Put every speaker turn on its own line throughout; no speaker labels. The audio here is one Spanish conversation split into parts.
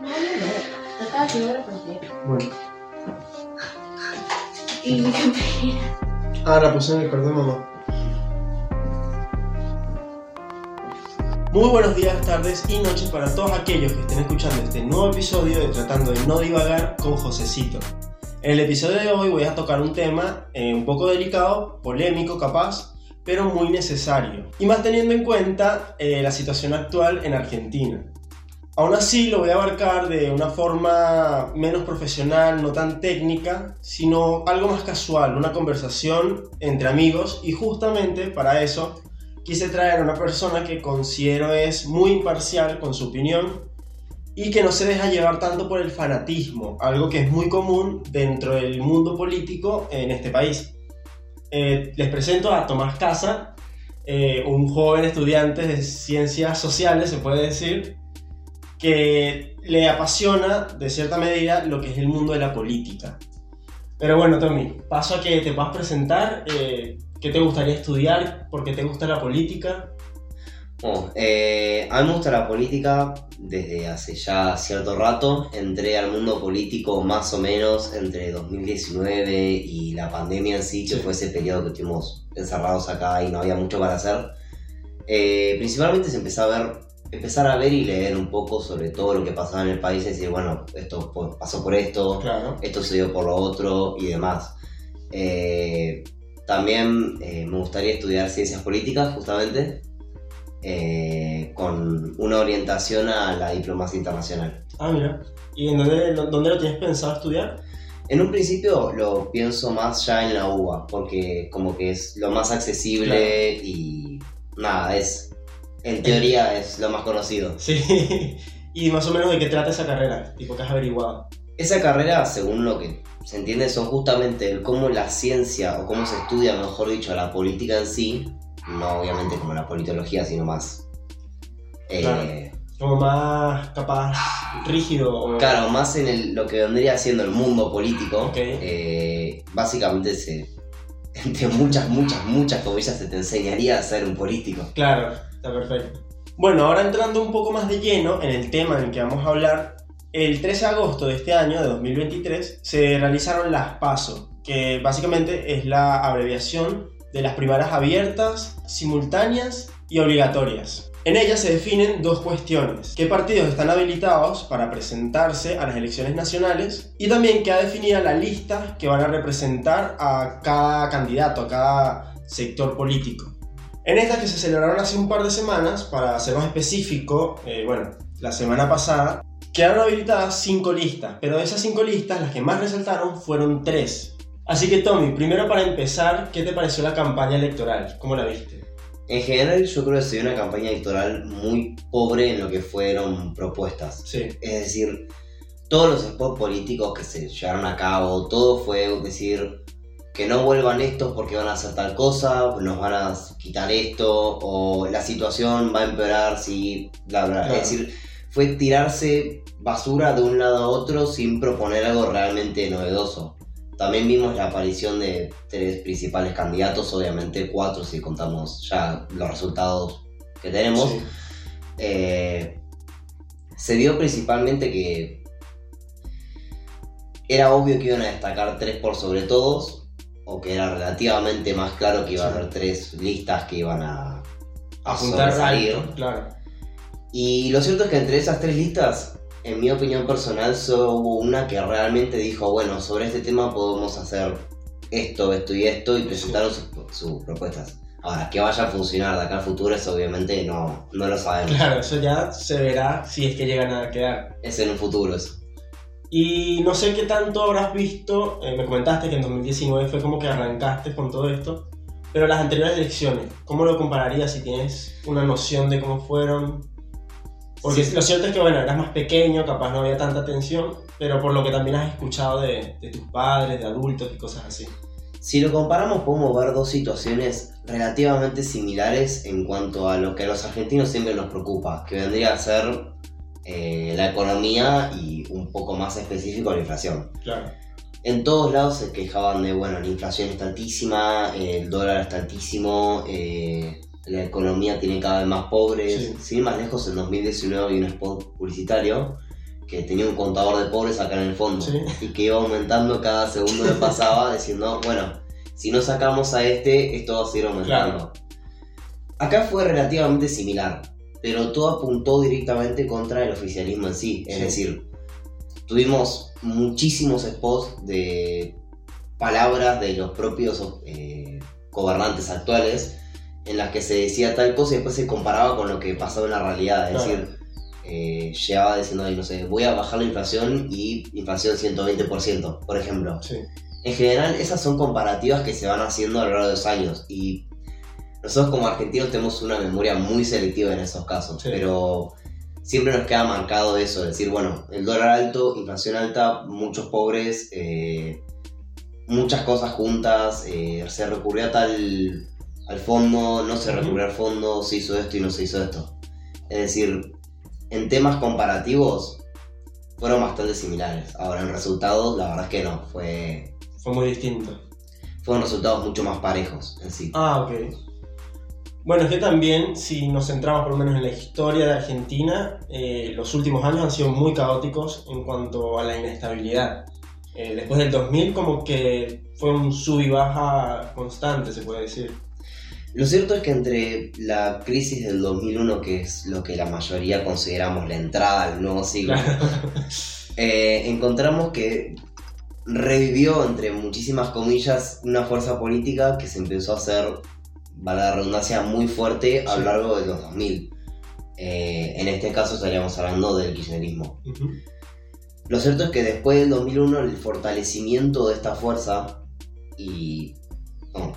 No, no, no. Te estaba haciendo la partida.
Bueno.
Y qué pena.
Ah, la puse en el perdón, mamá. Muy buenos días, tardes y noches para todos aquellos que estén escuchando este nuevo episodio de Tratando de No Divagar con Josecito. En el episodio de hoy voy a tocar un tema eh, un poco delicado, polémico capaz, pero muy necesario. Y más teniendo en cuenta eh, la situación actual en Argentina. Aún así lo voy a abarcar de una forma menos profesional, no tan técnica, sino algo más casual, una conversación entre amigos y justamente para eso quise traer a una persona que considero es muy imparcial con su opinión y que no se deja llevar tanto por el fanatismo, algo que es muy común dentro del mundo político en este país. Eh, les presento a Tomás Casa, eh, un joven estudiante de ciencias sociales, se puede decir, que le apasiona de cierta medida lo que es el mundo de la política. Pero bueno, Tommy, paso a que te puedas presentar. eh, ¿Qué te gustaría estudiar? ¿Por qué te gusta la política?
Bueno, eh, a mí me gusta la política desde hace ya cierto rato. Entré al mundo político más o menos entre 2019 y la pandemia en sí, que fue ese periodo que estuvimos encerrados acá y no había mucho para hacer. Eh, principalmente se empezó a ver, empezar a ver y leer un poco sobre todo lo que pasaba en el país y decir, bueno, esto pasó por esto,
Claro.
esto se dio por lo otro y demás. Eh, también eh, me gustaría estudiar ciencias políticas, justamente, eh, con una orientación a la diplomacia internacional.
Ah, mira. ¿Y en dónde, dónde lo tienes pensado estudiar?
En un principio lo pienso más ya en la UBA, porque como que es lo más accesible y nada, es, en teoría es lo más conocido.
Sí. ¿Y más o menos de qué trata esa carrera? Tipo, que has averiguado?
Esa carrera, según lo que se entiende, son justamente el cómo la ciencia, o cómo se estudia, mejor dicho, la política en sí, no obviamente como la politología, sino más... eh,
Claro. Como más capaz rígido. O...
claro, más en el- lo que vendría siendo el mundo político.
Ok.
eh, básicamente se... Entre muchas, muchas, muchas comillas se te enseñaría a ser un político.
Claro, está perfecto. Bueno, ahora entrando un poco más de lleno en el tema en el que vamos a hablar, el 13 de agosto de este año, de 2023, se realizaron las PASO, que básicamente es la abreviación de las primarias abiertas, simultáneas y obligatorias. En ellas se definen dos cuestiones, qué partidos están habilitados para presentarse a las elecciones nacionales y también queda definida la lista que van a representar a cada candidato, a cada sector político. En estas que se celebraron hace un par de semanas, para ser más específico, eh, bueno, la semana pasada, quedaron habilitadas cinco listas, pero de esas cinco listas las que más resaltaron fueron tres. Así que Tommy, primero para empezar, ¿qué te pareció la campaña electoral? ¿Cómo la viste?
En general yo creo que se dio una campaña electoral muy pobre en lo que fueron propuestas.
Sí,
Es decir, todos los spots políticos que se llevaron a cabo, todo fue decir que no vuelvan estos porque van a hacer tal cosa, nos van a quitar esto, o la situación va a empeorar si bla bla.
Claro.
Es decir, fue tirarse basura de un lado a otro sin proponer algo realmente novedoso. También vimos la aparición de tres principales candidatos, obviamente cuatro si contamos ya los resultados que tenemos.
sí.
Eh, se vio principalmente que era obvio que iban a destacar tres por sobre todos, o que era relativamente más claro que iba a haber tres listas que iban a, a
Apuntar alto, claro.
Y lo cierto es que entre esas tres listas, en mi opinión personal, solo hubo una que realmente dijo, bueno, sobre este tema podemos hacer esto, esto y esto, y presentaron sus, sus propuestas. Ahora, que vaya a funcionar de acá al futuro, eso obviamente no, no lo sabemos.
Claro, eso ya se verá si es que llegan a quedar.
Es en un futuro eso.
Y no sé qué tanto habrás visto, eh, me comentaste que en 2019 fue como que arrancaste con todo esto, pero las anteriores elecciones, ¿cómo lo compararías si tienes una noción de cómo fueron? Porque
Sí.
lo cierto es que, bueno, eras más pequeño, capaz no había tanta atención, pero por lo que también has escuchado de, de tus padres, de adultos y cosas así.
Si lo comparamos, podemos ver dos situaciones relativamente similares en cuanto a lo que a los argentinos siempre nos preocupa, que vendría a ser eh, la economía y un poco más específico la inflación.
Claro.
En todos lados se quejaban de, bueno, la inflación está altísima, el dólar está altísimo, eh, la economía tiene cada vez más pobres.
Sí.
Sin ir más lejos, en 2019 había un spot publicitario que tenía un contador de pobres acá en el fondo
Sí.
y que iba aumentando cada segundo que pasaba diciendo, bueno, si no sacamos a este, esto va a seguir aumentando. Acá fue relativamente similar, pero todo apuntó directamente contra el oficialismo en sí. Es
Sí.
decir, tuvimos muchísimos spots de palabras de los propios eh, gobernantes actuales en las que se decía tal cosa y después se comparaba con lo que pasaba en la realidad. Es
Claro.
decir, eh, llegaba diciendo, no sé, voy a bajar la inflación y inflación 120%, por ejemplo.
Sí.
En general, esas son comparativas que se van haciendo a lo largo de los años y nosotros como argentinos tenemos una memoria muy selectiva en esos casos,
Sí.
pero siempre nos queda marcado eso, decir, bueno, el dólar alto, inflación alta, muchos pobres, eh, muchas cosas juntas, eh, se recurrió a tal al fondo, no se recurrió al fondo, se hizo esto y no se hizo esto. Es decir, en temas comparativos fueron bastante similares. Ahora en resultados, la verdad es que no, fue
Fue muy distinto.
fueron resultados mucho más parejos en sí.
Ah, ok. Bueno, es que también, si nos centramos por lo menos en la historia de Argentina, eh, los últimos años han sido muy caóticos en cuanto a la inestabilidad. Eh, después del 2000 como que fue un sub y baja constante, se puede decir.
Lo cierto es que entre la crisis del 2001, que es lo que la mayoría consideramos la entrada al nuevo siglo, eh, encontramos que revivió, entre muchísimas comillas, una fuerza política que se empezó a hacer, vale la redundancia, muy fuerte a lo largo de los 2000. Eh, en este caso estaríamos hablando del kirchnerismo. Lo cierto es que después del 2001 el fortalecimiento de esta fuerza y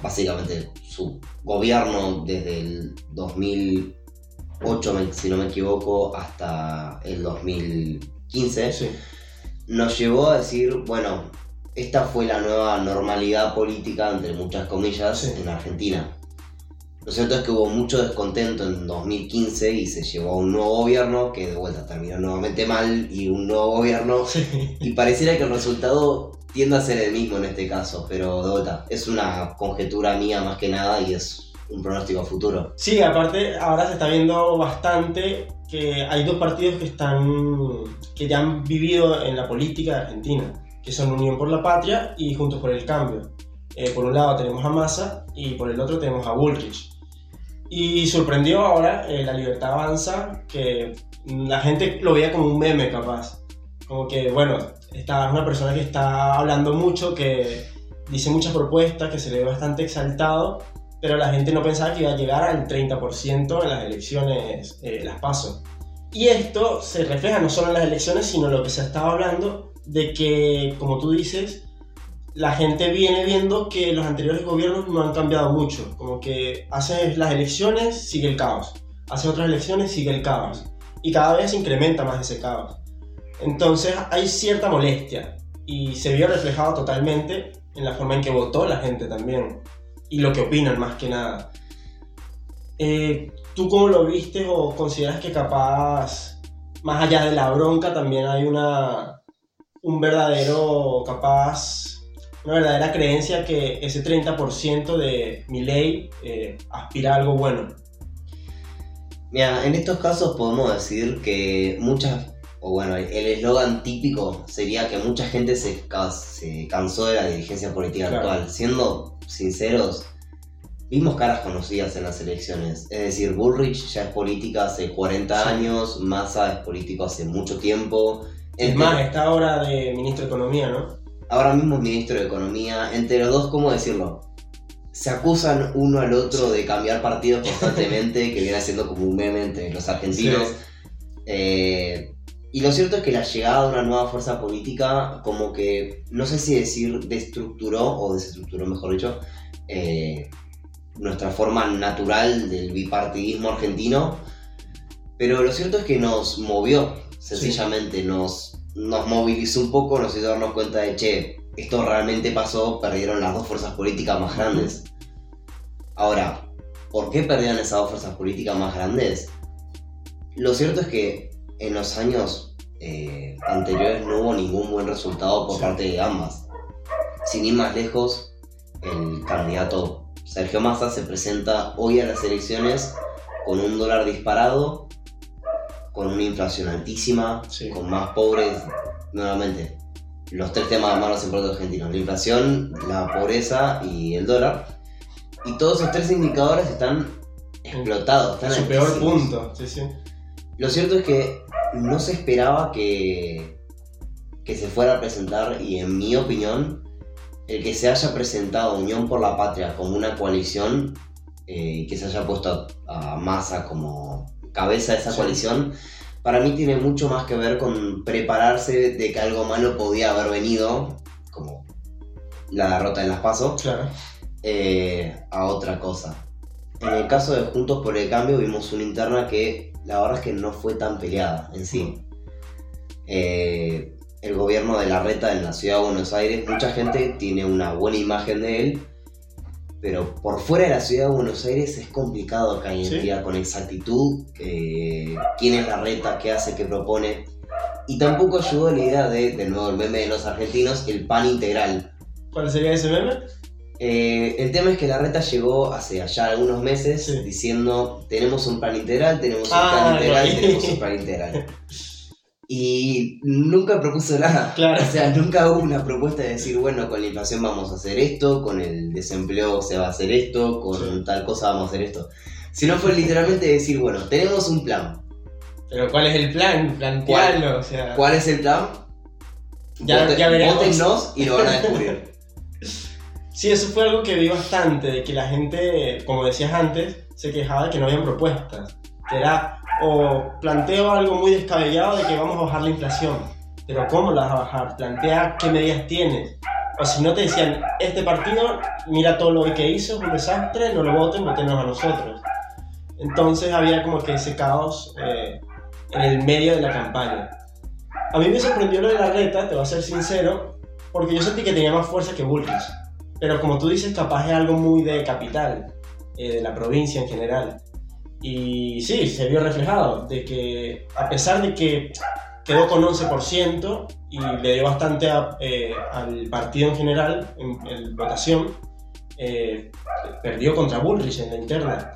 básicamente su gobierno desde el 2008, me- si no me equivoco, hasta el 2015,
Sí,
nos llevó a decir, bueno, esta fue la nueva normalidad política, entre muchas comillas,
Sí.
en Argentina. Lo cierto es que hubo mucho descontento en 2015 y se llevó a un nuevo gobierno que de vuelta terminó nuevamente mal y un nuevo gobierno
sí.
y pareciera que el resultado tiende a ser el mismo en este caso, pero de vuelta, es una conjetura mía más que nada y es un pronóstico futuro.
Sí, aparte ahora se está viendo bastante que hay dos partidos que están que ya han vivido en la política de Argentina, que son Unión por la Patria y Juntos por el Cambio. Eh, por un lado tenemos a Massa y por el otro tenemos a Bullrich. Y sorprendió ahora eh, la Libertad Avanza, que la gente lo veía como un meme capaz. Como que, bueno, está una persona que está hablando mucho, que dice muchas propuestas, que se le ve bastante exaltado, pero la gente no pensaba que iba a llegar al 30% en las elecciones, eh, las PASO. Y esto se refleja no solo en las elecciones, sino lo que se estaba hablando de que, como tú dices, la gente viene viendo que los anteriores gobiernos no han cambiado mucho. Como que haces las elecciones, sigue el caos. Haces otras elecciones, sigue el caos. Y cada vez se incrementa más ese caos. Entonces hay cierta molestia. Y se vio reflejado totalmente en la forma en que votó la gente también. Y lo que opinan más que nada. Eh, ¿Tú cómo lo viste o consideras que capaz, más allá de la bronca, también hay una, un verdadero, capaz, una verdadera creencia que ese 30% de mi ley aspira a algo bueno?
Mira, en estos casos podemos decir que muchas, o bueno, el eslogan típico sería que mucha gente se, ca- se cansó de la dirigencia política
Claro.
actual. Siendo sinceros, vimos caras conocidas en las elecciones. Es decir, Bullrich ya es política hace 40
Sí.
años, Massa es político hace mucho tiempo.
Es más, está ahora de ministro de Economía, ¿no?
Ahora mismo es ministro de Economía. Entre los dos, ¿cómo decirlo? Se acusan uno al otro de cambiar partidos constantemente, que viene siendo como un meme entre los argentinos. Eh, y lo cierto es que la llegada de una nueva fuerza política, como que, no sé si decir destructuró, o desestructuró mejor dicho, eh, nuestra forma natural del bipartidismo argentino, pero lo cierto es que nos movió, sencillamente, nos, nos movilizó un poco, nos hizo darnos cuenta de, che, esto realmente pasó, perdieron las dos fuerzas políticas más grandes. Ahora, ¿por qué perdieron esas dos fuerzas políticas más grandes? Lo cierto es que en los años eh, anteriores no hubo ningún buen resultado por
Sí.
parte de ambas. Sin ir más lejos, el candidato Sergio Massa se presenta hoy a las elecciones con un dólar disparado con una inflación altísima,
Sí.
con más pobres, nuevamente, los tres temas más importantes argentinos, la inflación, la pobreza y el dólar. Y todos esos tres indicadores están explotados, están
En su peor punto. Sí, sí.
Lo cierto es que no se esperaba que, que se fuera a presentar y en mi opinión, el que se haya presentado Unión por la Patria como una coalición eh, y que se haya puesto a, a Massa como cabeza de esa
Sí.
coalición, para mí tiene mucho más que ver con prepararse de que algo malo podía haber venido, como la derrota en las pasos,
Claro.
eh, a otra cosa. En el caso de Juntos por el Cambio vimos una interna que la verdad es que no fue tan peleada en sí. Eh, el gobierno de la reta en la ciudad de Buenos Aires, mucha gente tiene una buena imagen de él, pero por fuera de la ciudad de Buenos Aires es complicado acá
Sí.
identificar con exactitud eh, quién es la reta, qué hace, qué propone. Y tampoco ayudó la idea de, de nuevo, el meme de los argentinos, el pan integral.
¿Cuál sería ese meme?
Eh, el tema es que la reta llegó hace allá algunos meses
Sí.
diciendo tenemos un plan integral, tenemos un
Ah,
plan integral, tenemos un plan integral. Y nunca propuso nada.
Claro.
O sea, nunca hubo una propuesta de decir, bueno, con la inflación vamos a hacer esto, con el desempleo se va a hacer esto, con
Sí.
tal cosa vamos a hacer esto. Sino fue literalmente decir, bueno, tenemos un plan.
Pero ¿cuál es el plan? Plantearlo, o sea.
¿Cuál es el plan?
Ya-
Voten-
ya veremos.
Y lo van a descubrir.
Sí, eso fue algo que vi bastante, de que la gente, como decías antes, se quejaba de que no habían propuestas. Que era, o planteo algo muy descabellado de que vamos a bajar la inflación. Pero ¿cómo la vas a bajar? Plantea qué medidas tienes. O si no te decían, este partido, mira todo lo que hizo, es un desastre, no lo voten, votenos a nosotros. Entonces había como que ese caos eh, en el medio de la campaña. A mí me sorprendió lo de la reta, te voy a ser sincero, porque yo sentí que tenía más fuerza que Bullrich. Pero como tú dices, capaz es algo muy de capital, eh, de la provincia en general. Y sí, se vio reflejado, de que a pesar de que quedó con 11% y le dio bastante eh, al partido en general en, en votación, eh, perdió contra Bullrich en la interna.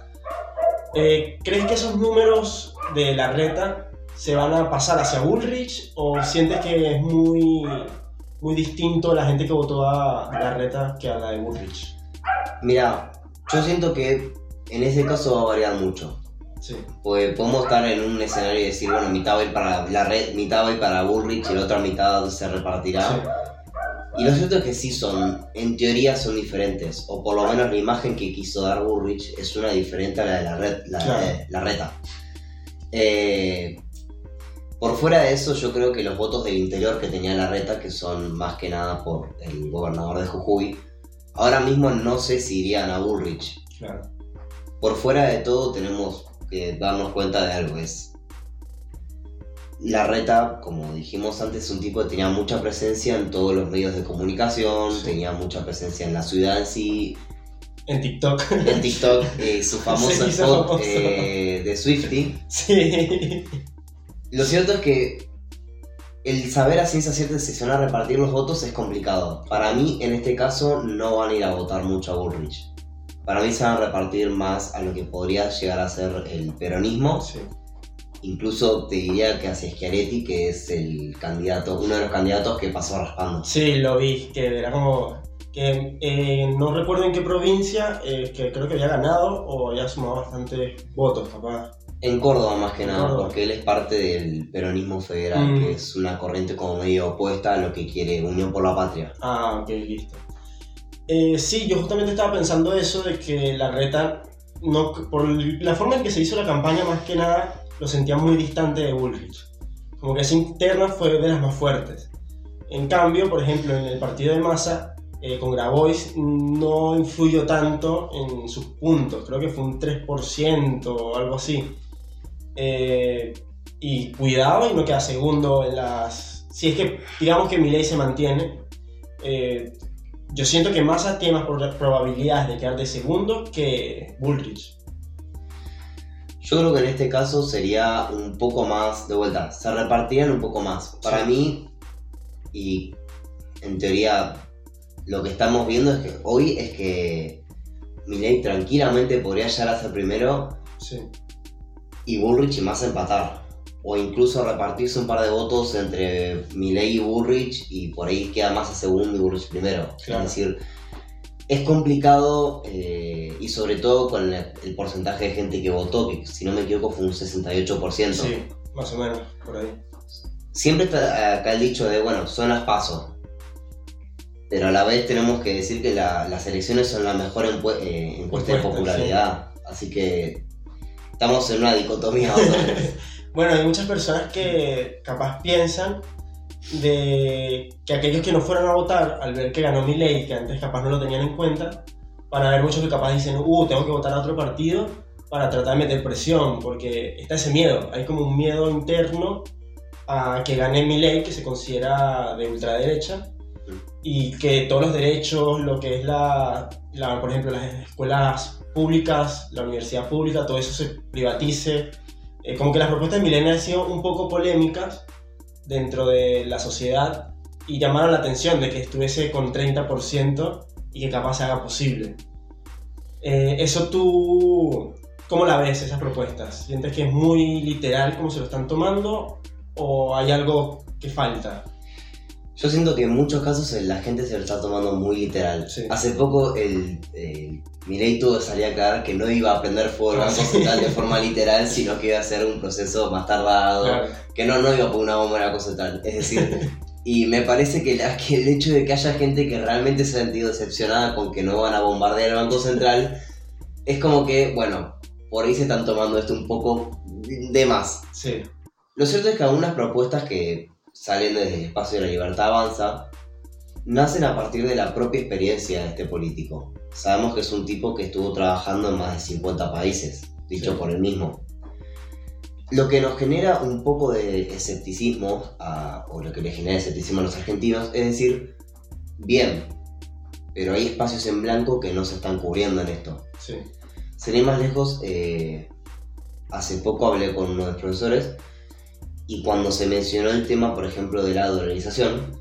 Eh, ¿Crees que esos números de la reta se van a pasar hacia Bullrich o sientes que es muy, muy distinto la gente que votó a la reta que a la de Bullrich?
Mira, yo siento que en ese caso va a variar mucho.
Sí,
Pues podemos estar en un escenario y decir, bueno, mitad va a ir para la red, mitad va a ir para Bullrich y la otra mitad se repartirá.
sí,
Y lo cierto es que sí son, en teoría son diferentes, o por lo menos la imagen que quiso dar Bullrich es una diferente a la de la, red, la,
Claro.
de la reta. Eh, por fuera de eso, yo creo que los votos del interior que tenía la reta, que son más que nada por el gobernador de Jujuy, ahora mismo no sé si irían a Bullrich.
claro.
Por fuera de todo tenemos que darnos cuenta de algo, es... La reta, como dijimos antes, es un tipo que tenía mucha presencia en todos los medios de comunicación,
Sí.
tenía mucha presencia en la ciudad en sí,
En TikTok.
en TikTok, eh, su famoso spot eh, de Swifty.
sí.
Lo cierto es que el saber a ciencia cierta si se van a repartir los votos es complicado. Para mí, en este caso, no van a ir a votar mucho a Bullrich. Para mí se van a repartir más a lo que podría llegar a ser el peronismo.
sí.
Incluso te diría que hacia Schiaretti, que es el candidato, uno de los candidatos que pasó raspando.
Sí, lo vi, que era como que eh, no recuerdo en qué provincia, eh, que creo que había ganado o había sumado bastantes votos, capaz.
En Córdoba más que nada,
Córdoba.
porque él es parte del peronismo federal,
Mm.
que es una corriente como medio opuesta a lo que quiere Unión por la Patria.
Ah, ok, listo. Eh, sí, yo justamente estaba pensando eso de que la reta, no, por la forma en que se hizo la campaña, más que nada, lo sentía muy distante de Bullrich. Como que esa interna fue de las más fuertes. En cambio, por ejemplo, en el partido de Massa, eh, con Grabois no influyó tanto en sus puntos. Creo que fue un 3% o algo así. Eh, y cuidado y no queda segundo en las... Si es que, digamos que Milei se mantiene, yo siento que Massa tiene más pro- probabilidades de quedar de segundo que Bullrich.
Yo creo que en este caso sería un poco más, de vuelta, se repartirían un poco más. Para
Sí.
mí, y en teoría lo que estamos viendo es que hoy es que Milei tranquilamente podría llegar a ser primero
Sí.
y Bullrich y más empatar. O incluso repartirse un par de votos entre Milei y Bullrich y por ahí queda más a segundo y Bullrich primero.
Claro.
Es decir, es complicado eh, y sobre todo con el, el porcentaje de gente que votó, que si no me equivoco fue un 68%.
Sí, más o menos, por ahí.
Siempre está acá el dicho de, bueno, son las pasos. Pero a la vez tenemos que decir que la- las elecciones son la mejor eh, encuesta de popularidad. Así que estamos en una dicotomía.
Bueno, hay muchas personas que capaz piensan de que aquellos que no fueron a votar al ver que ganó mi ley, que antes capaz no lo tenían en cuenta, van a haber muchos que capaz dicen, uh, tengo que votar a otro partido para tratar de meter presión, porque está ese miedo, hay como un miedo interno a que gane mi ley, que se considera de ultraderecha, y que todos los derechos, lo que es la, la, por ejemplo, las escuelas públicas, la universidad pública, todo eso se privatice. Eh, como que las propuestas de Milena han sido un poco polémicas dentro de la sociedad y llamaron la atención de que estuviese con 30% y que capaz se haga posible. Eh, eso tú, ¿cómo la ves esas propuestas? ¿Sientes que es muy literal como se lo están tomando o hay algo que falta?
Yo siento que en muchos casos la gente se lo está tomando muy literal.
Sí.
Hace poco el, el Milei tuvo salir a aclarar que no iba a aprender fuego
Ah, sí.
De forma literal, sino que iba a ser un proceso más tardado,
Claro.
que no, no iba a poner una bomba el Banco Central. Es decir, y me parece que, la- que el hecho de que haya gente que realmente se ha sentido decepcionada con que no van a bombardear el Banco Central, es como que, bueno, por ahí se están tomando esto un poco de más.
Sí,
Lo cierto es que algunas propuestas que salen desde el espacio de la libertad avanza nacen a partir de la propia experiencia de este político. Sabemos que es un tipo que estuvo trabajando en más de 50 países, dicho
Sí.
por él mismo. Lo que nos genera un poco de escepticismo, a- o lo que le genera escepticismo a los argentinos, es decir, bien, pero hay espacios en blanco que no se están cubriendo en esto.
sí.
Ir más lejos, eh, hace poco hablé con uno de los profesores y cuando se mencionó el tema, por ejemplo, de la dolarización,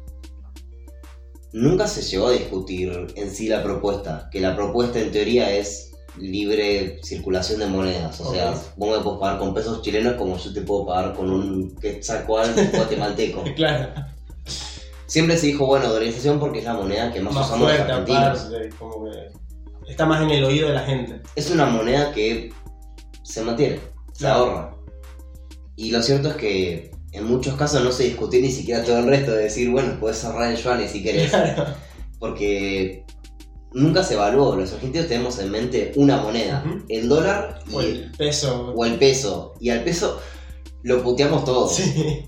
nunca se llegó a discutir en sí la propuesta, que la propuesta en teoría es libre circulación de monedas, o sea, vos me puedes pagar con pesos chilenos como yo te puedo pagar con un quetzalcoatl guatemalteco.
Claro.
Siempre se dijo, bueno, dolarización porque es la moneda que más,
Más
usamos los
fuerte,
argentinos.
aparte, como que está más en el oído de la gente.
es una moneda que se mantiene, se
Claro.
ahorra. Y lo cierto es que en muchos casos no se discutió ni siquiera todo el resto de decir, bueno, puedes ahorrar en yuanes si querés.
Claro.
Porque nunca se evaluó. Los argentinos tenemos en mente una moneda, el dólar y-
O el peso.
o el peso. Y al peso lo puteamos todos.
Sí.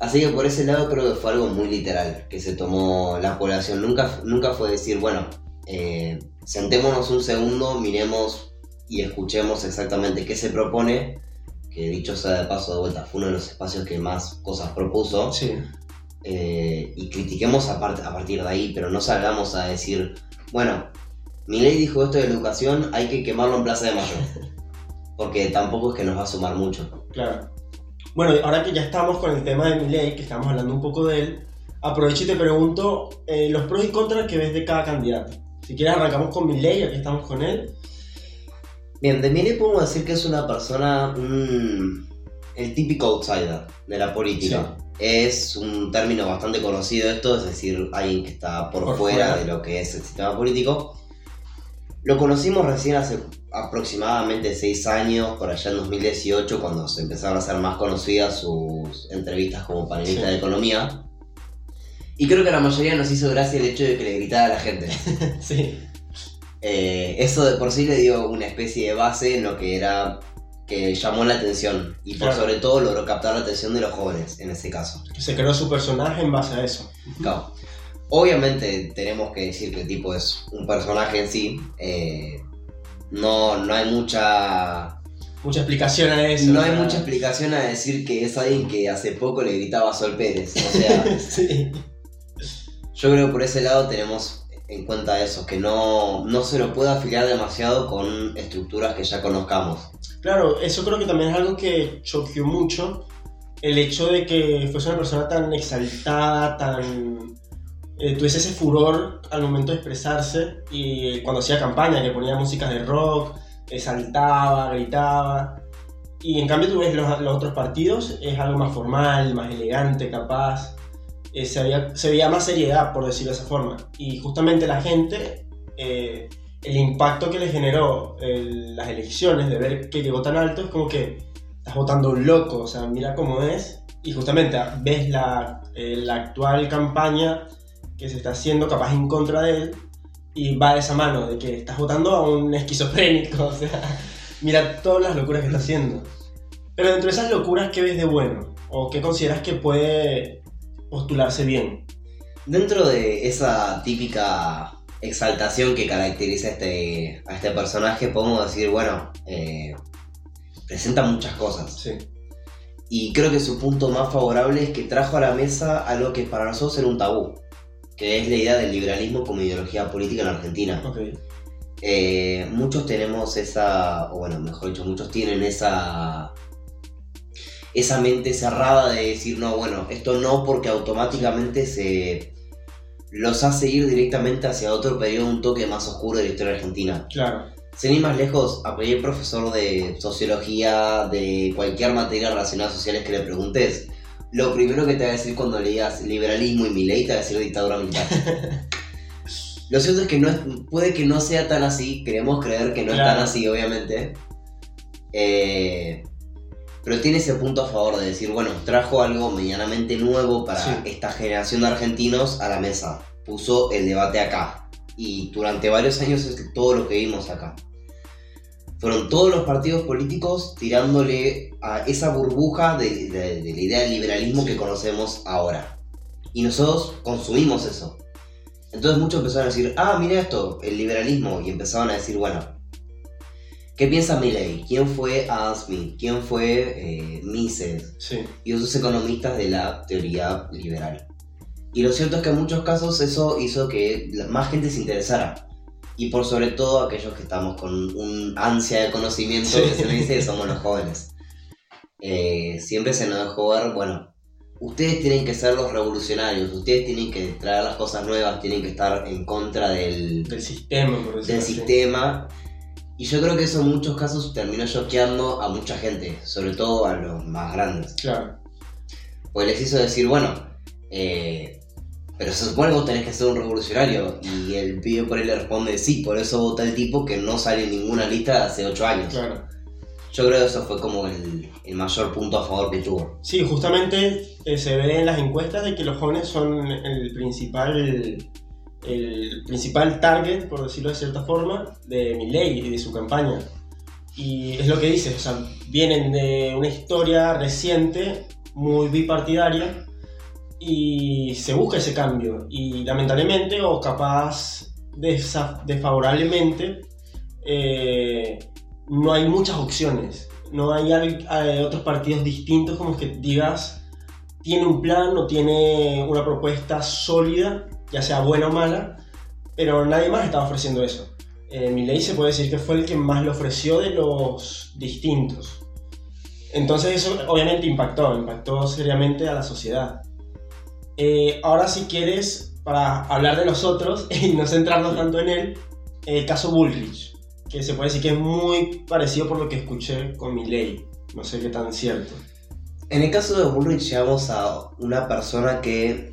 Así que por ese lado creo que fue algo muy literal que se tomó la población. Nunca, nunca fue decir, bueno, eh, sentémonos un segundo, miremos y escuchemos exactamente qué se propone. Que dicho sea de paso de vuelta, fue uno de los espacios que más cosas propuso.
Sí.
eh, y critiquemos a, a partir de ahí, pero no salgamos a decir, bueno, mi ley dijo esto de la educación, hay que quemarlo en Plaza de Mayo. Porque tampoco es que nos va a sumar mucho.
Claro. Bueno, ahora que ya estamos con el tema de mi ley, que estamos hablando un poco de él, aprovecho y te pregunto eh, los pros y contras que ves de cada candidato. Si quieres arrancamos con mi ley, aquí estamos con él.
Bien, de Milei podemos decir que es una persona, un- el típico outsider de la política. Es un término bastante conocido esto, es decir, alguien que está por,
Por
fuera,
fuera.
de lo que es el sistema político. Lo conocimos recién hace aproximadamente seis años, por allá en 2018, cuando se empezaron a hacer más conocidas sus entrevistas como panelista
Sí.
de economía. Y creo que a la mayoría nos hizo gracia el hecho de que le gritara a la gente.
sí.
Eh, eso de por sí le dio una especie de base en lo que era que llamó la atención y por
Claro.
sobre todo logró captar la atención de los jóvenes en ese caso.
Se creó su personaje en base a eso.
Claro. Obviamente tenemos que decir que el tipo es un personaje en sí. eh, no, no hay mucha
Mucha explicación a eso.
no hay mucha explicación a decir que es alguien que hace poco le gritaba a Sol Pérez. O sea,
sí.
yo creo que por ese lado tenemos en cuenta eso, que no, no se lo puede afiliar demasiado con estructuras que ya conozcamos.
Claro, eso creo que también es algo que choqueó mucho. El hecho de que fuese una persona tan exaltada, tan. eh, tuviese ese furor al momento de expresarse y cuando hacía campaña, que ponía músicas de rock, eh, saltaba, gritaba. Y en cambio tú ves los, los otros partidos, es algo más formal, más elegante, capaz. Eh, se, veía, se veía más seriedad, por decirlo de esa forma. Y justamente la gente, eh, el impacto que le generó el- las elecciones, de ver que llegó tan alto, es como que estás votando un loco, o sea, mira cómo es. Y justamente ah, ves la, eh, la actual campaña que se está haciendo capaz en contra de él y va de esa mano, de que estás votando a un esquizofrénico, o sea, mira todas las locuras que está haciendo. Pero dentro de esas locuras, ¿qué ves de bueno? ¿O qué consideras que puede postularse bien?
Dentro de esa típica exaltación que caracteriza a este, a este personaje, podemos decir, bueno, eh, presenta muchas cosas.
Sí,
Y creo que su punto más favorable es que trajo a la mesa algo que para nosotros era un tabú, que es la idea del liberalismo como ideología política en Argentina.
ok.
Eh, muchos tenemos esa, o bueno, mejor dicho, muchos tienen esa esa mente cerrada de decir, no, bueno, esto no porque automáticamente se los hace ir directamente hacia otro periodo, un toque más oscuro de la historia argentina.
Claro,
Sin ir más lejos, a cualquier profesor de sociología, de cualquier materia relacionada a sociales que le preguntes, lo primero que te va a decir cuando le digas liberalismo y Milei te va a decir dictadura militar. lo cierto es que no es, puede que no sea tan así, queremos creer que no es tan así, obviamente. Eh, pero tiene ese punto a favor de decir, bueno, trajo algo medianamente nuevo para
Sí.
esta generación de argentinos a la mesa. Puso el debate acá. Y durante varios años es todo lo que vimos acá. Fueron todos los partidos políticos tirándole a esa burbuja de, de- de la idea del liberalismo que conocemos ahora. Y nosotros consumimos eso. Entonces muchos empezaron a decir, ah, mira esto, el liberalismo. Y empezaban a decir, bueno, ¿qué piensa Milley? ¿Quién fue Adam Smith? ¿Quién fue eh, Mises?
sí,
y otros economistas de la teoría liberal. Y lo cierto es que en muchos casos eso hizo que más gente se interesara. Y por sobre todo aquellos que estamos con un ansia de conocimiento,
Sí.
que se me dice que somos los jóvenes. Eh, siempre se nos dejó ver, bueno, ustedes tienen que ser los revolucionarios, ustedes tienen que traer las cosas nuevas, tienen que estar en contra del,
del sistema, por decirlo
del
así.
sistema. Y yo creo que eso en muchos casos terminó choqueando a mucha gente, sobre todo a los más grandes.
Claro,
Pues les hizo decir, bueno, eh, pero se supone que vos tenés que ser un revolucionario. Y el pibe por ahí le responde, sí, por eso vota el tipo que no sale en ninguna lista hace 8 años.
claro.
Yo creo que eso fue como el, el mayor punto a favor que tuvo.
Sí, justamente eh, se ve en las encuestas de que los jóvenes son el principal, el principal target, por decirlo de cierta forma, de Milley y de su campaña. Y es lo que dices, o sea, vienen de una historia reciente, muy bipartidaria, y se busca ese cambio. Y lamentablemente, o capaz desfavorablemente, eh, no hay muchas opciones. No hay, hay otros partidos distintos como que digas, tiene un plan o tiene una propuesta sólida, ya sea buena o mala, pero nadie más estaba ofreciendo eso. Eh, Milei se puede decir que fue el que más lo ofreció de los distintos. Entonces eso obviamente impactó, impactó seriamente a la sociedad. Eh, ahora si quieres, para hablar de los otros y no centrarnos tanto en él, el caso Bullrich, que se puede decir que es muy parecido por lo que escuché con Milei. No sé qué tan cierto.
En el caso de Bullrich llegamos a una persona que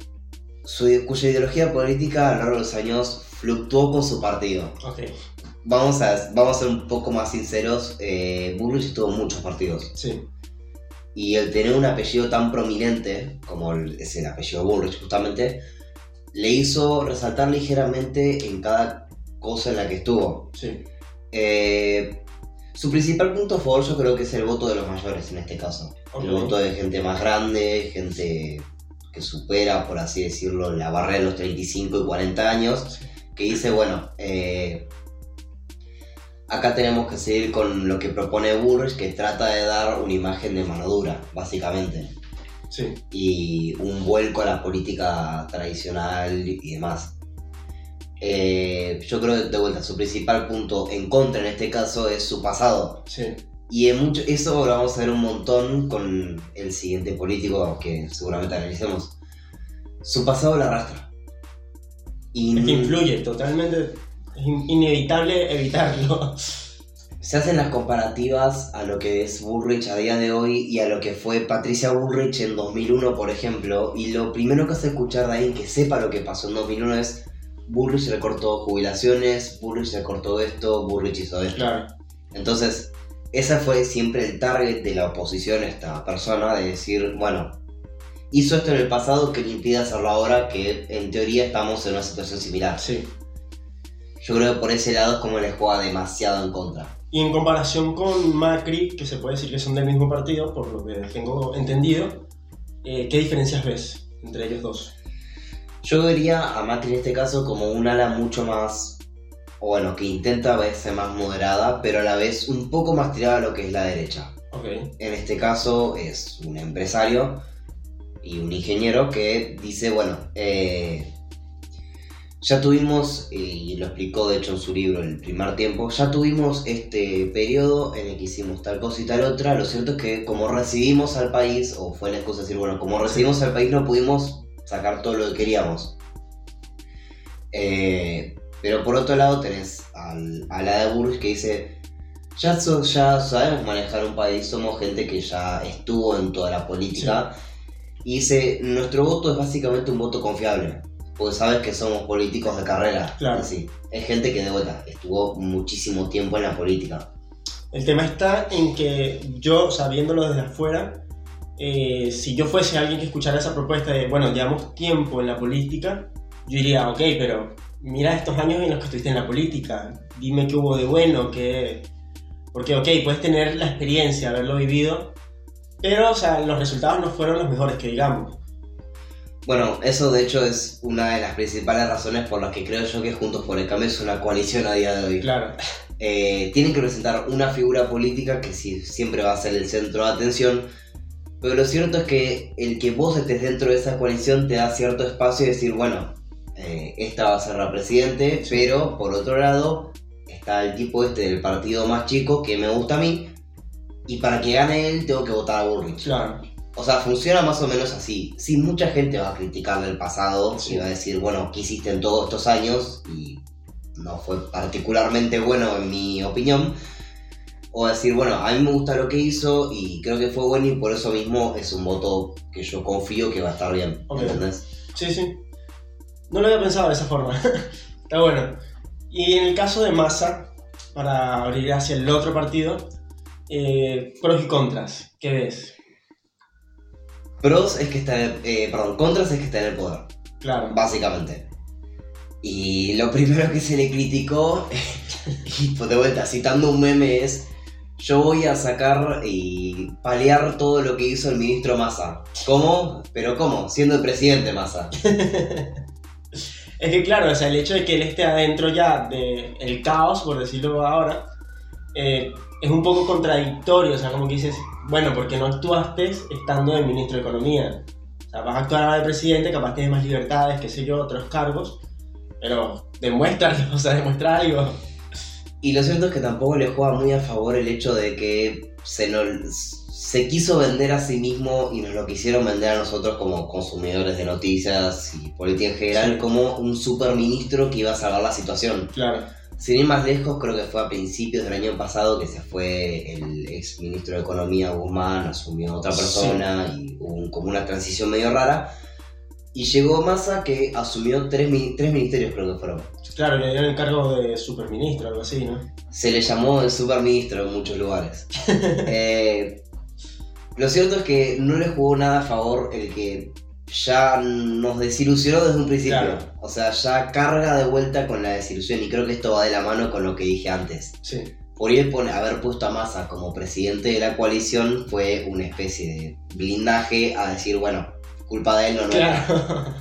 su, cuya ideología política a lo largo de los años fluctuó con su partido. Vamos a, vamos a ser un poco más sinceros, eh, Bullrich tuvo muchos partidos.
sí,
Y el tener un apellido tan prominente, como el- es el apellido Bullrich justamente, le hizo resaltar ligeramente en cada cosa en la que estuvo.
sí,
Eh, su principal punto a favor yo creo que es el voto de los mayores en este caso. El voto de gente más grande, gente que supera, por así decirlo, la barrera de los 35 y 40 años, que dice, bueno, eh, acá tenemos que seguir con lo que propone Bullrich, que trata de dar una imagen de mano dura, básicamente,
sí.
y un vuelco a la política tradicional y demás. Eh, yo creo que de vuelta, su principal punto en contra en este caso es su pasado.
sí.
Y en mucho, eso lo vamos a ver un montón con el siguiente político que seguramente analicemos. Su pasado la arrastra. Y
Es que influye totalmente. Es in- inevitable evitarlo.
se hacen las comparativas a lo que es Bullrich a día de hoy y a lo que fue Patricia Bullrich en 2001, por ejemplo, y lo primero que hace escuchar de alguien que sepa lo que pasó en 2001 es Bullrich recortó jubilaciones, Bullrich recortó esto, Bullrich hizo esto.
Claro.
Entonces, esa fue siempre el target de la oposición a esta persona, de decir, bueno, hizo esto en el pasado que le impide hacerlo ahora, que en teoría estamos en una situación similar.
Sí.
Yo creo que por ese lado es como le juega demasiado en contra.
Y en comparación con Macri, que se puede decir que son del mismo partido, por lo que tengo entendido, eh, ¿qué diferencias ves entre ellos dos?
Yo vería a Macri en este caso como un ala mucho más, o bueno, que intenta verse más moderada, pero a la vez un poco más tirada a lo que es la derecha. En este caso es un empresario y un ingeniero que dice, bueno, eh, ya tuvimos, y lo explicó de hecho en su libro el primer tiempo, ya tuvimos este periodo en el que hicimos tal cosa y tal otra, lo cierto es que como recibimos al país, o fue la excusa de decir, bueno, como recibimos al país no pudimos sacar todo lo que queríamos. Eh, pero por otro lado tenés al, a la de Burris que dice, ya, so- ya sabemos manejar un país, somos gente que ya estuvo en toda la política. Y dice, nuestro voto es básicamente un voto confiable. Porque sabes que somos políticos de carrera.
Claro.
Así. Es gente que de vuelta estuvo muchísimo tiempo en la política.
El tema está en que yo, sabiéndolo desde afuera, eh, si yo fuese alguien que escuchara esa propuesta de, bueno, llevamos tiempo en la política, yo diría, ok, pero mira estos años en los que estuviste en la política, dime qué hubo de bueno, qué... Porque, ok, puedes tener la experiencia, haberlo vivido, pero, o sea, los resultados no fueron los mejores que digamos.
Bueno, eso de hecho es una de las principales razones por las que creo yo que Juntos por el Cambio es una coalición a día de hoy.
Claro,
Eh, tienen que presentar una figura política que sí, siempre va a ser el centro de atención, pero lo cierto es que el que vos estés dentro de esa coalición te da cierto espacio y decir, bueno, eh, esta va a ser la presidente, pero por otro lado está el tipo este del partido más chico que me gusta a mí, y para que gane él tengo que votar a Bullrich.
claro.
O sea, funciona más o menos así. Sí, mucha gente va a criticarle el pasado
Sí.
y va a decir, bueno, ¿qué hiciste en todos estos años? Y no fue particularmente bueno en mi opinión. O decir, bueno, a mí me gusta lo que hizo y creo que fue bueno y por eso mismo es un voto que yo confío que va a estar bien.
Ok.
¿Entendés?
Sí, sí. No lo había pensado de esa forma. Está bueno. Y en el caso de Massa, para abrir hacia el otro partido, eh, pros y contras. ¿Qué ves?
Pros es que está eh, perdón, contras es que está en el poder,
Claro.
básicamente. Y lo primero que se le criticó, y pues de vuelta, citando un meme, es yo voy a sacar y paliar todo lo que hizo el ministro Massa. ¿Cómo? ¿Pero cómo? Siendo el presidente Massa.
Es que claro, o sea, el hecho de que él esté adentro ya del caos, por decirlo ahora, eh, es un poco contradictorio. O sea, como que dices, bueno, porque no actuaste estando de ministro de Economía. O sea, vas a actuar ahora de presidente, capaz tienes más libertades, qué sé yo, otros cargos, pero demuéstralo, o sea, demuestra algo.
Y lo cierto es que tampoco le juega muy a favor el hecho de que se, nos, se quiso vender a sí mismo y nos lo quisieron vender a nosotros como consumidores de noticias y política en general
Sí.
como un superministro que iba a salvar la situación.
Claro,
Sin ir más lejos, creo que fue a principios del año pasado que se fue el ex ministro de Economía Guzmán, asumió otra persona y hubo un- como una transición medio rara. Y llegó Massa que asumió tres, tres ministerios, creo que fueron.
claro, le dieron el cargo de superministro, algo así, ¿no?
Se le llamó el superministro en muchos lugares. Eh, lo cierto es que no le jugó nada a favor el que ya nos desilusionó desde un principio.
Claro.
O sea, ya carga de vuelta con la desilusión y creo que esto va de la mano con lo que dije antes.
Sí,
Por él haber puesto a Massa como presidente de la coalición fue una especie de blindaje a decir, bueno, culpa de él no nuestra.
claro.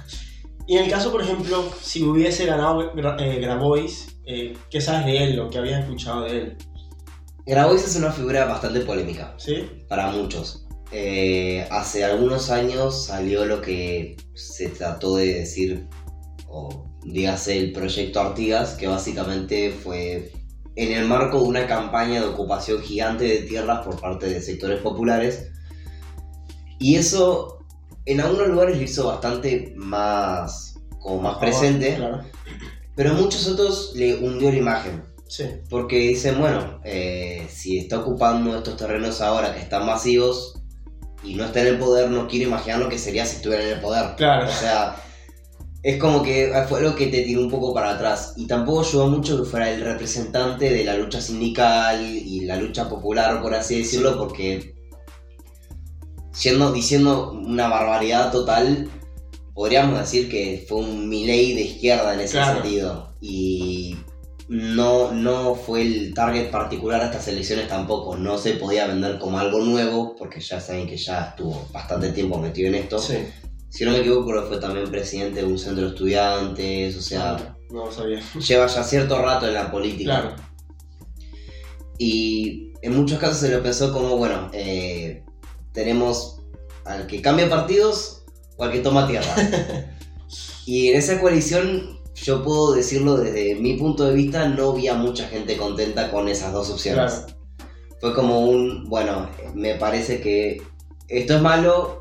y en el caso, por ejemplo, si hubiese ganado Gra- eh, Grabois, eh, ¿qué sabes de él o qué habías escuchado de él?
Grabois es una figura bastante polémica.
¿Sí?
para muchos. Eh, hace algunos años salió lo que se trató de decir, o dígase el proyecto Artigas, que básicamente fue en el marco de una campaña de ocupación gigante de tierras por parte de sectores populares. Y eso en algunos lugares lo hizo bastante más, como más presente,
Claro.
pero en muchos otros le hundió la imagen.
Sí,
Porque dicen, bueno, eh, si está ocupando estos terrenos ahora que están masivos y no está en el poder, no quiero imaginar lo que sería si estuviera en el poder.
claro.
O sea, es como que fue algo que te tiró un poco para atrás. Y tampoco ayudó mucho que fuera el representante de la lucha sindical y la lucha popular, por así decirlo, porque siendo, diciendo una barbaridad total, podríamos decir que fue un Milei de izquierda en ese
Claro.
sentido. Y no, no fue el target particular a estas elecciones tampoco. No se podía vender como algo nuevo, porque ya saben que ya estuvo bastante tiempo metido en esto.
Sí,
Si no me equivoco, creo que fue también presidente de un centro de estudiantes, o sea,
no sabía.
lleva ya cierto rato en la política.
Claro,
Y en muchos casos se lo pensó como, bueno, eh, tenemos al que cambia partidos o al que toma tierra. y en esa coalición, yo puedo decirlo desde mi punto de vista, no vi a mucha gente contenta con esas dos opciones.
claro.
Fue como un, bueno, me parece que esto es malo,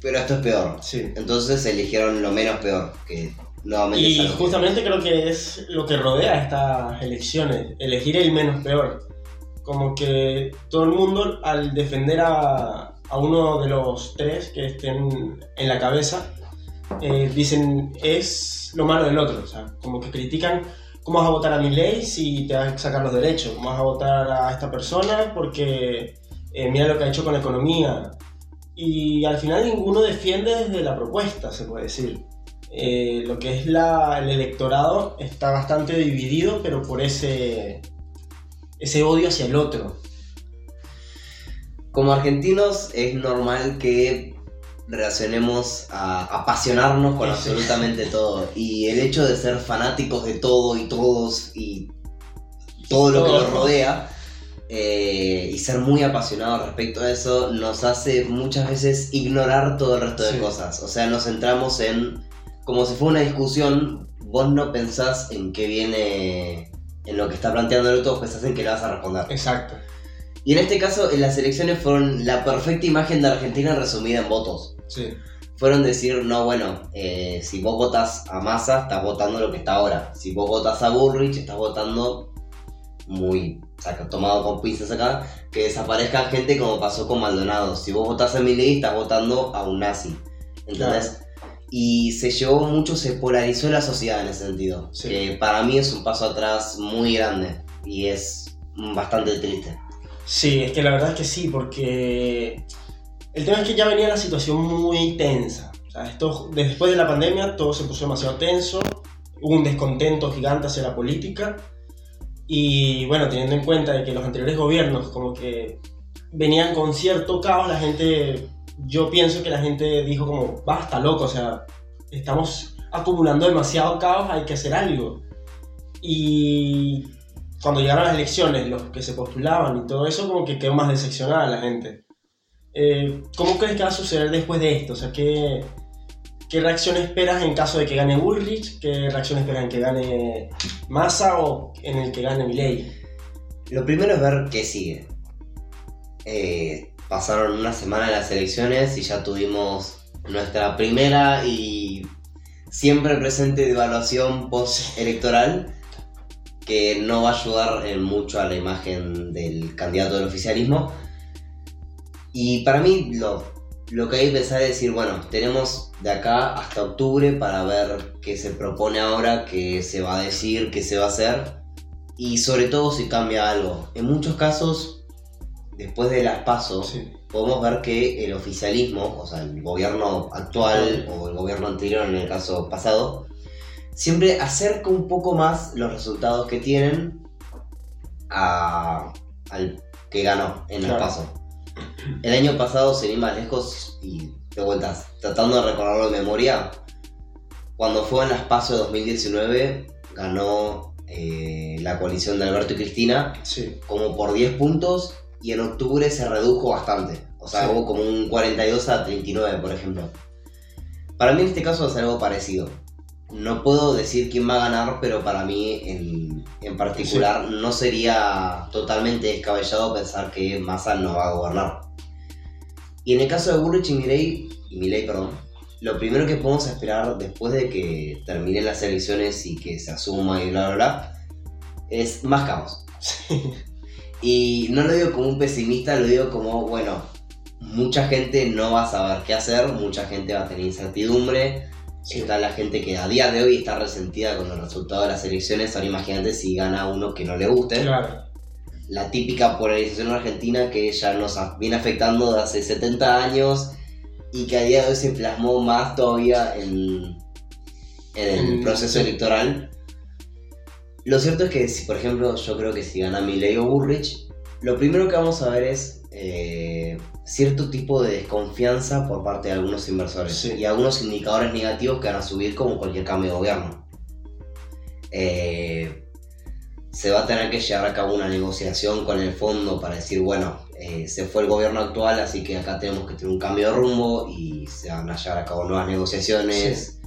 pero esto es peor.
Sí.
Entonces eligieron lo menos peor, que nuevamente
Y justamente creo que es lo que rodea estas elecciones, elegir el menos peor. Como que todo el mundo al defender a, a uno de los tres que estén en la cabeza, eh, dicen es lo malo del otro. O sea, como que critican cómo vas a votar a mi ley si te van a sacar los derechos, cómo vas a votar a esta persona porque eh, mira lo que ha hecho con la economía. Y al final ninguno defiende desde la propuesta, se puede decir. Eh, lo que es el electorado está bastante dividido, pero por ese, ese odio hacia el otro.
Como argentinos es normal que relacionemos a apasionarnos con
Sí.
absolutamente todo. Y el hecho de ser fanáticos de todo y todos y todo lo que nos rodea eh, y ser muy apasionados respecto a eso nos hace muchas veces ignorar todo el resto
Sí.
de cosas. O sea, nos centramos en, como si fuera una discusión, vos no pensás en qué viene, en lo que está planteando el otro, pensás en que le vas a responder.
Exacto.
Y en este caso, en las elecciones fueron la perfecta imagen de Argentina resumida en votos.
Sí.
Fueron decir, no, bueno, eh, si vos votas a Massa, estás votando lo que está ahora. Si vos votas a Bullrich, estás votando muy saca, tomado con pinzas acá, que desaparezcan gente como pasó con Maldonado. Si vos votás a Milei, estás votando a un nazi. ¿Entendés? Y se llevó mucho, se polarizó la sociedad en ese sentido.
Sí.
Que para mí es un paso atrás muy grande y es bastante triste.
Sí, es que la verdad es que sí, porque el tema es que ya venía la situación muy tensa. O sea, esto, después de la pandemia todo se puso demasiado tenso, hubo un descontento gigante hacia la política y bueno, teniendo en cuenta de que los anteriores gobiernos como que venían con cierto caos, la gente, yo pienso que la gente dijo como, basta loco, o sea, estamos acumulando demasiado caos, hay que hacer algo. Y cuando llegaron las elecciones, los que se postulaban y todo eso, como que quedó más decepcionada la gente. Eh, ¿Cómo crees que va a suceder después de esto? O sea, ¿qué, ¿qué reacción esperas en caso de que gane Bullrich? ¿Qué reacción esperas en que gane Massa o en el que gane Milei?
Lo primero es ver qué sigue. Eh, pasaron una semana de las elecciones y ya tuvimos nuestra primera y siempre presente evaluación post-electoral que no va a ayudar mucho a la imagen del candidato del oficialismo. Y para mí lo, lo que hay que pensar es decir, bueno, tenemos de acá hasta octubre para ver qué se propone ahora, qué se va a decir, qué se va a hacer y sobre todo si cambia algo. En muchos casos, después de las pasos,
Sí.
podemos ver que el oficialismo, o sea, el gobierno actual o el gobierno anterior en el caso pasado, siempre acerca un poco más los resultados que tienen a- al que ganó en el
Claro.
paso. El año pasado, sin ir más lejos, y de vueltas, tratando de recordarlo de memoria, cuando fue en las PASO de 2019, ganó eh, la coalición de Alberto y Cristina
Sí.
como por 10 puntos y en octubre se redujo bastante. O sea,
Sí.
hubo como un 42 a 39, por ejemplo. Para mí en este caso ser algo parecido. No puedo decir quién va a ganar, pero para mí en, en particular no sería totalmente descabellado pensar que Massa no va a gobernar. Y en el caso de Bullrich y Milei, y perdón, lo primero que podemos esperar después de que terminen las elecciones y que se asuma y bla bla bla, es más caos. Y no lo digo como un pesimista, lo digo como, bueno, mucha gente no va a saber qué hacer, mucha gente va a tener incertidumbre.
Sí.
Está la gente que a día de hoy está resentida con el resultado de las elecciones. Ahora imagínate si gana uno que no le guste.
Claro.
La típica polarización argentina que ya nos viene afectando de hace 70 años y que a día de hoy se plasmó más todavía en, en el proceso
sí.
electoral. Lo cierto es que, si, por ejemplo, yo creo que si gana Milei o Burrich, lo primero que vamos a ver es eh, cierto tipo de desconfianza por parte de algunos inversores
Sí.
y algunos indicadores negativos que van a subir como cualquier cambio de gobierno. Eh, se va a tener que llevar a cabo una negociación con el fondo para decir, bueno, eh, se fue el gobierno actual, así que acá tenemos que tener un cambio de rumbo y se van a llevar a cabo nuevas negociaciones.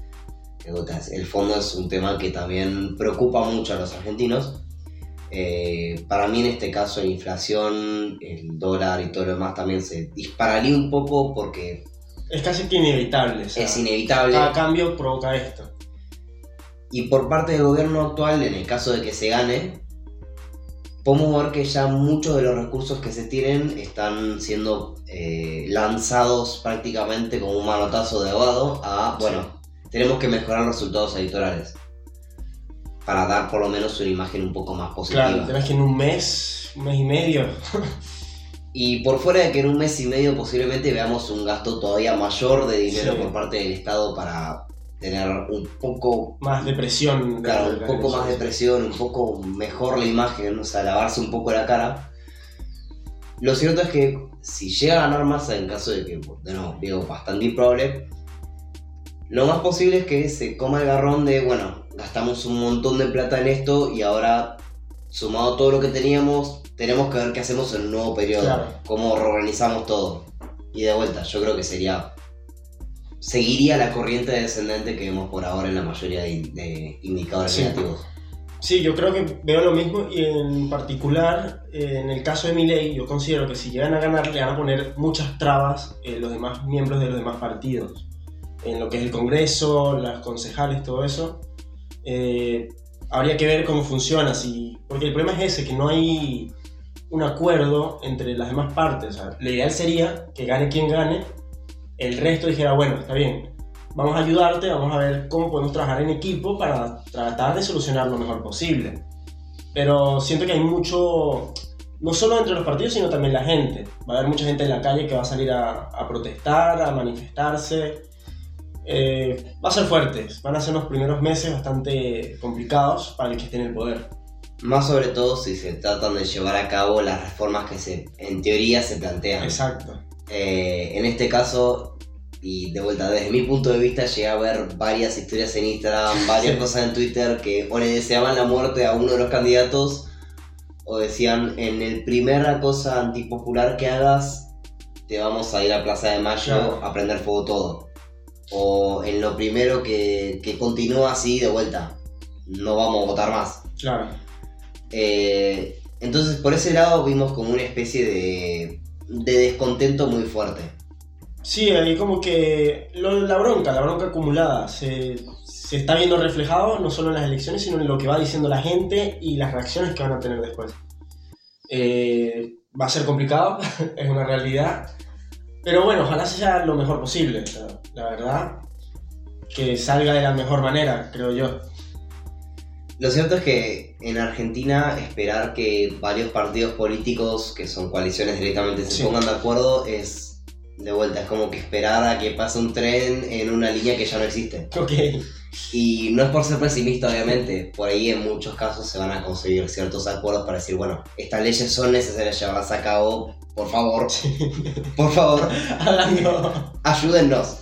Entonces, El fondo es un tema que también preocupa mucho a los argentinos. Eh, para mí en este caso la inflación, el dólar y todo lo demás también se dispararía un poco porque
Es casi que inevitable. o sea,
es inevitable.
Cada cambio provoca esto.
Y por parte del gobierno actual, en el caso de que se gane, podemos ver que ya muchos de los recursos que se tienen están siendo eh, lanzados prácticamente como un manotazo de abogado a, bueno, tenemos que mejorar los resultados electorales. Para dar por lo menos una imagen un poco más positiva.
Claro, tenés que en un mes, un mes y medio.
Y por fuera de que en un mes y medio posiblemente veamos un gasto todavía mayor de dinero
Sí.
por parte del Estado para tener un poco
Más depresión.
Claro, un poco más de presión, un poco mejor la imagen, o sea, lavarse un poco la cara. Lo cierto es que si llega a ganar Massa, en caso de que, de nuevo, digo, bastante improbable, lo más posible es que se coma el garrón de, bueno, gastamos un montón de plata en esto y ahora, sumado todo lo que teníamos, tenemos que ver qué hacemos en un nuevo periodo,
Claro.
cómo reorganizamos todo. Y de vuelta, yo creo que sería seguiría la corriente descendente que vemos por ahora en la mayoría de, de indicadores
Sí.
negativos.
Sí, yo creo que veo lo mismo y en particular eh, en el caso de Milei yo considero que si llegan a ganar le van a poner muchas trabas eh, los demás miembros de los demás partidos. En lo que es el Congreso, las concejales, todo eso. Eh, habría que ver cómo funciona, si, porque el problema es ese, que no hay un acuerdo entre las demás partes. O sea, lo ideal sería que gane quien gane, el resto dijera, bueno, está bien, vamos a ayudarte, vamos a ver cómo podemos trabajar en equipo para tratar de solucionar lo mejor posible. Pero siento que hay mucho, no solo entre los partidos, sino también la gente. Va a haber mucha gente en la calle que va a salir a, a protestar, a manifestarse. Eh, va a ser fuertes, van a ser los primeros meses bastante complicados para el que esté en el poder.
Más sobre todo si se tratan de llevar a cabo las reformas que se, en teoría se plantean.
Exacto.
Eh, en este caso, y de vuelta, desde mi punto de vista, llegué a ver varias historias en Instagram, varias
Sí.
cosas en Twitter que o le deseaban la muerte a uno de los candidatos o decían, en el primera cosa antipopular que hagas, te vamos a ir a Plaza de Mayo a prender fuego todo. O en lo primero que, que continúa así, de vuelta, no vamos a votar más.
Claro.
Eh, entonces, por ese lado vimos como una especie de, de descontento muy fuerte.
Sí, como que lo- la bronca, la bronca acumulada, se, se está viendo reflejado no solo en las elecciones, sino en lo que va diciendo la gente y las reacciones que van a tener después. Eh, va a ser complicado, es una realidad, pero bueno, ojalá sea lo mejor posible, la verdad, que salga de la mejor manera, creo yo.
Lo cierto es que en Argentina esperar que varios partidos políticos, que son coaliciones directamente, se
Sí.
pongan de acuerdo es de vuelta, es como que esperar a que pase un tren en una línea que ya no existe.
Ok,
Y no es por ser pesimista, obviamente, por ahí en muchos casos se van a conseguir ciertos acuerdos para decir, bueno, estas leyes son necesarias llevarlas a cabo, por favor, por favor,
hablando...
ayúdennos.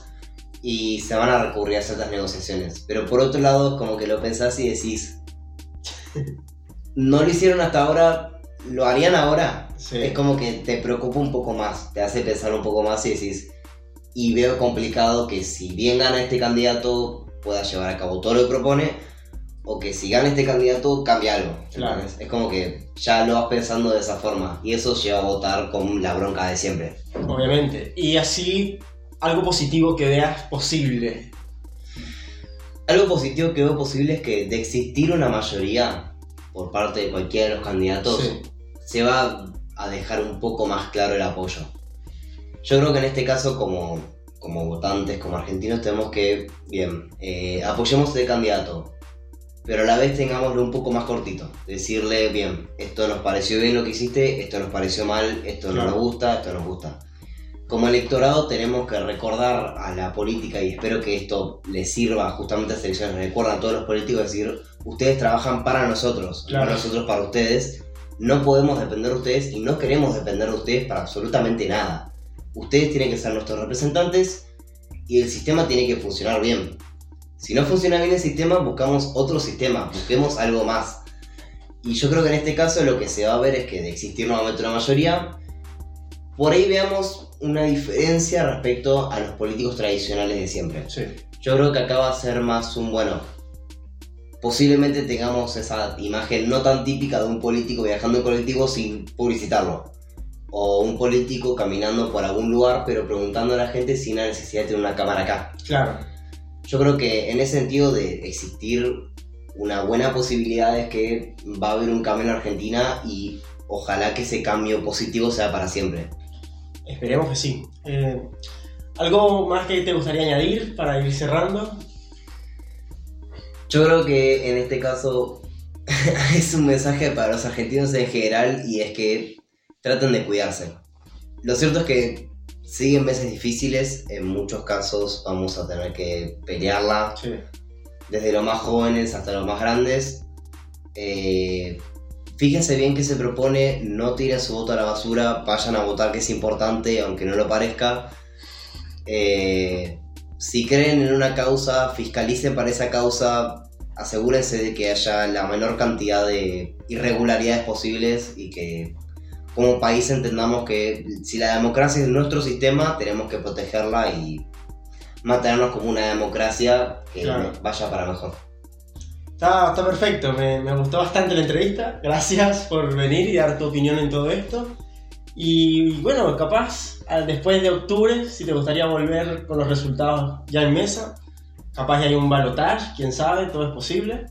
Y se van a recurrir a ciertas negociaciones. Pero por otro lado, como que lo pensás y decís, no lo hicieron hasta ahora, lo harían ahora.
Sí.
Es como que te preocupa un poco más, te hace pensar un poco más y decís, y veo complicado que si bien gana este candidato pueda llevar a cabo todo lo que propone, o que si gana este candidato cambie algo.
Claro.
Es como que ya lo vas pensando de esa forma, y eso lleva a votar con la bronca de siempre.
Obviamente. Y así, algo positivo que veas posible.
Algo positivo que veo posible es que de existir una mayoría, por parte de cualquiera de los candidatos,
Sí.
se va a dejar un poco más claro el apoyo. Yo creo que en este caso, como, como votantes, como argentinos, tenemos que, bien, eh, apoyemos a este candidato, pero a la vez tengámoslo un poco más cortito. Decirle, bien, esto nos pareció bien lo que hiciste, esto nos pareció mal, esto no nos gusta, esto nos gusta. Como electorado tenemos que recordar a la política y espero que esto les sirva justamente a las elecciones, recuerdan a todos los políticos decir, ustedes trabajan para nosotros,
Claro.
no nosotros para ustedes, no podemos depender de ustedes y no queremos depender de ustedes para absolutamente nada. Ustedes tienen que ser nuestros representantes y el sistema tiene que funcionar bien. Si no funciona bien el sistema, buscamos otro sistema, busquemos algo más. Y yo creo que en este caso lo que se va a ver es que de existir nuevamente una mayoría, por ahí veamos una diferencia respecto a los políticos tradicionales de siempre.
Sí.
Yo creo que acá va a ser más un bueno. Posiblemente tengamos esa imagen no tan típica de un político viajando en colectivo sin publicitarlo. O un político caminando por algún lugar pero preguntando a la gente sin la necesidad de tener una cámara acá.
Claro.
Yo creo que en ese sentido de existir una buena posibilidad es que va a haber un cambio en Argentina y ojalá que ese cambio positivo sea para siempre.
Esperemos que sí. Eh, ¿Algo más que te gustaría añadir para ir cerrando?
Yo creo que en este caso es un mensaje para los argentinos en general y es que traten de cuidarse. Lo cierto es que siguen meses difíciles, en muchos casos vamos a tener que pelearla,
Sí.
desde los más jóvenes hasta los más grandes. Eh, fíjense bien qué se propone, no tiren su voto a la basura, vayan a votar que es importante, aunque no lo parezca. Eh, si creen en una causa, fiscalicen para esa causa, asegúrense de que haya la menor cantidad de irregularidades posibles y que como país entendamos que si la democracia es nuestro sistema, tenemos que protegerla y mantenernos como una democracia que
Claro.
vaya para mejor.
Está, está perfecto, me, me gustó bastante la entrevista. Gracias por venir y dar tu opinión en todo esto. Y bueno, capaz a- después de octubre, si te gustaría volver con los resultados ya en mesa, capaz ya hay un balotage, quién sabe, todo es posible.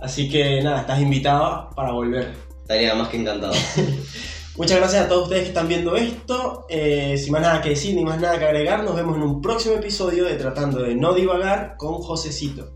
Así que nada, estás invitado para volver.
Estaría más que encantado.
Muchas gracias a todos ustedes que están viendo esto. Eh, sin más nada que decir ni más nada que agregar, nos vemos en un próximo episodio de Tratando de No Divagar con Josecito.